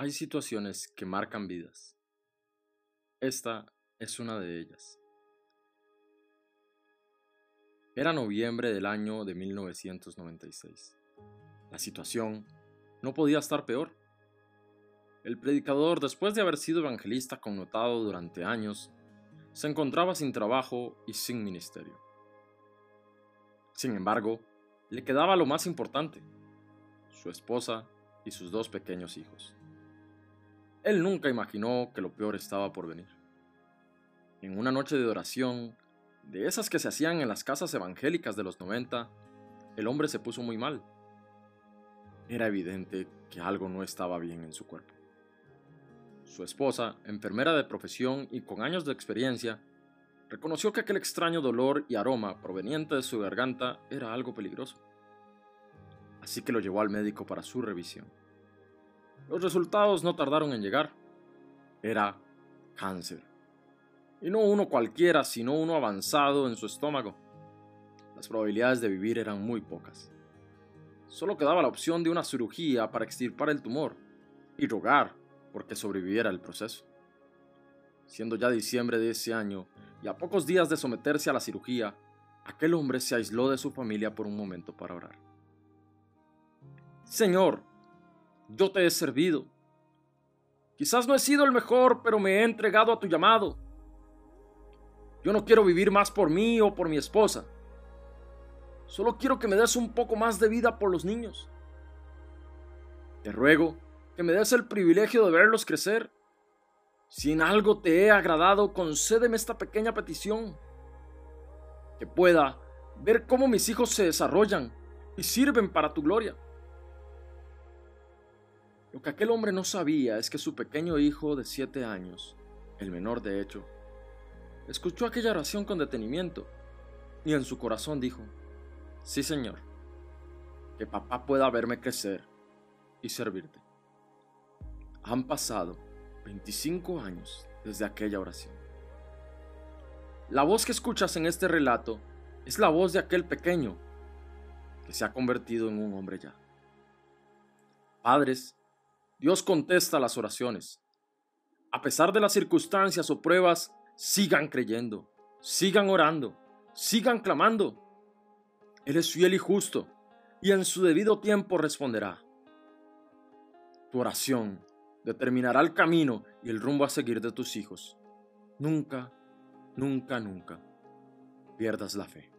Hay situaciones que marcan vidas. Esta es una de ellas. Era noviembre del año de 1996. La situación no podía estar peor. El predicador, después de haber sido evangelista connotado durante años, se encontraba sin trabajo y sin ministerio. Sin embargo, le quedaba lo más importante, su esposa y sus dos pequeños hijos. Él nunca imaginó que lo peor estaba por venir. En una noche de oración, de esas que se hacían en las casas evangélicas de los 90, el hombre se puso muy mal. Era evidente que algo no estaba bien en su cuerpo. Su esposa, enfermera de profesión y con años de experiencia, reconoció que aquel extraño dolor y aroma proveniente de su garganta era algo peligroso. Así que lo llevó al médico para su revisión. Los resultados no tardaron en llegar. Era cáncer. Y no uno cualquiera, sino uno avanzado en su estómago. Las probabilidades de vivir eran muy pocas. Solo quedaba la opción de una cirugía para extirpar el tumor y rogar porque sobreviviera el proceso. Siendo ya diciembre de ese año y a pocos días de someterse a la cirugía, aquel hombre se aisló de su familia por un momento para orar. Señor, yo te he servido. Quizás no he sido el mejor, pero me he entregado a tu llamado. Yo no quiero vivir más por mí o por mi esposa. Solo quiero que me des un poco más de vida por los niños. Te ruego que me des el privilegio de verlos crecer. Si en algo te he agradado, concédeme esta pequeña petición. Que pueda ver cómo mis hijos se desarrollan y sirven para tu gloria. Lo que aquel hombre no sabía es que su pequeño hijo de siete años, el menor de hecho, escuchó aquella oración con detenimiento y en su corazón dijo, sí Señor, que papá pueda verme crecer y servirte. Han pasado 25 años desde aquella oración. La voz que escuchas en este relato es la voz de aquel pequeño que se ha convertido en un hombre ya. Padres, Dios contesta las oraciones. A pesar de las circunstancias o pruebas, sigan creyendo, sigan orando, sigan clamando. Él es fiel y justo, y en su debido tiempo responderá. Tu oración determinará el camino y el rumbo a seguir de tus hijos. Nunca, nunca, nunca pierdas la fe.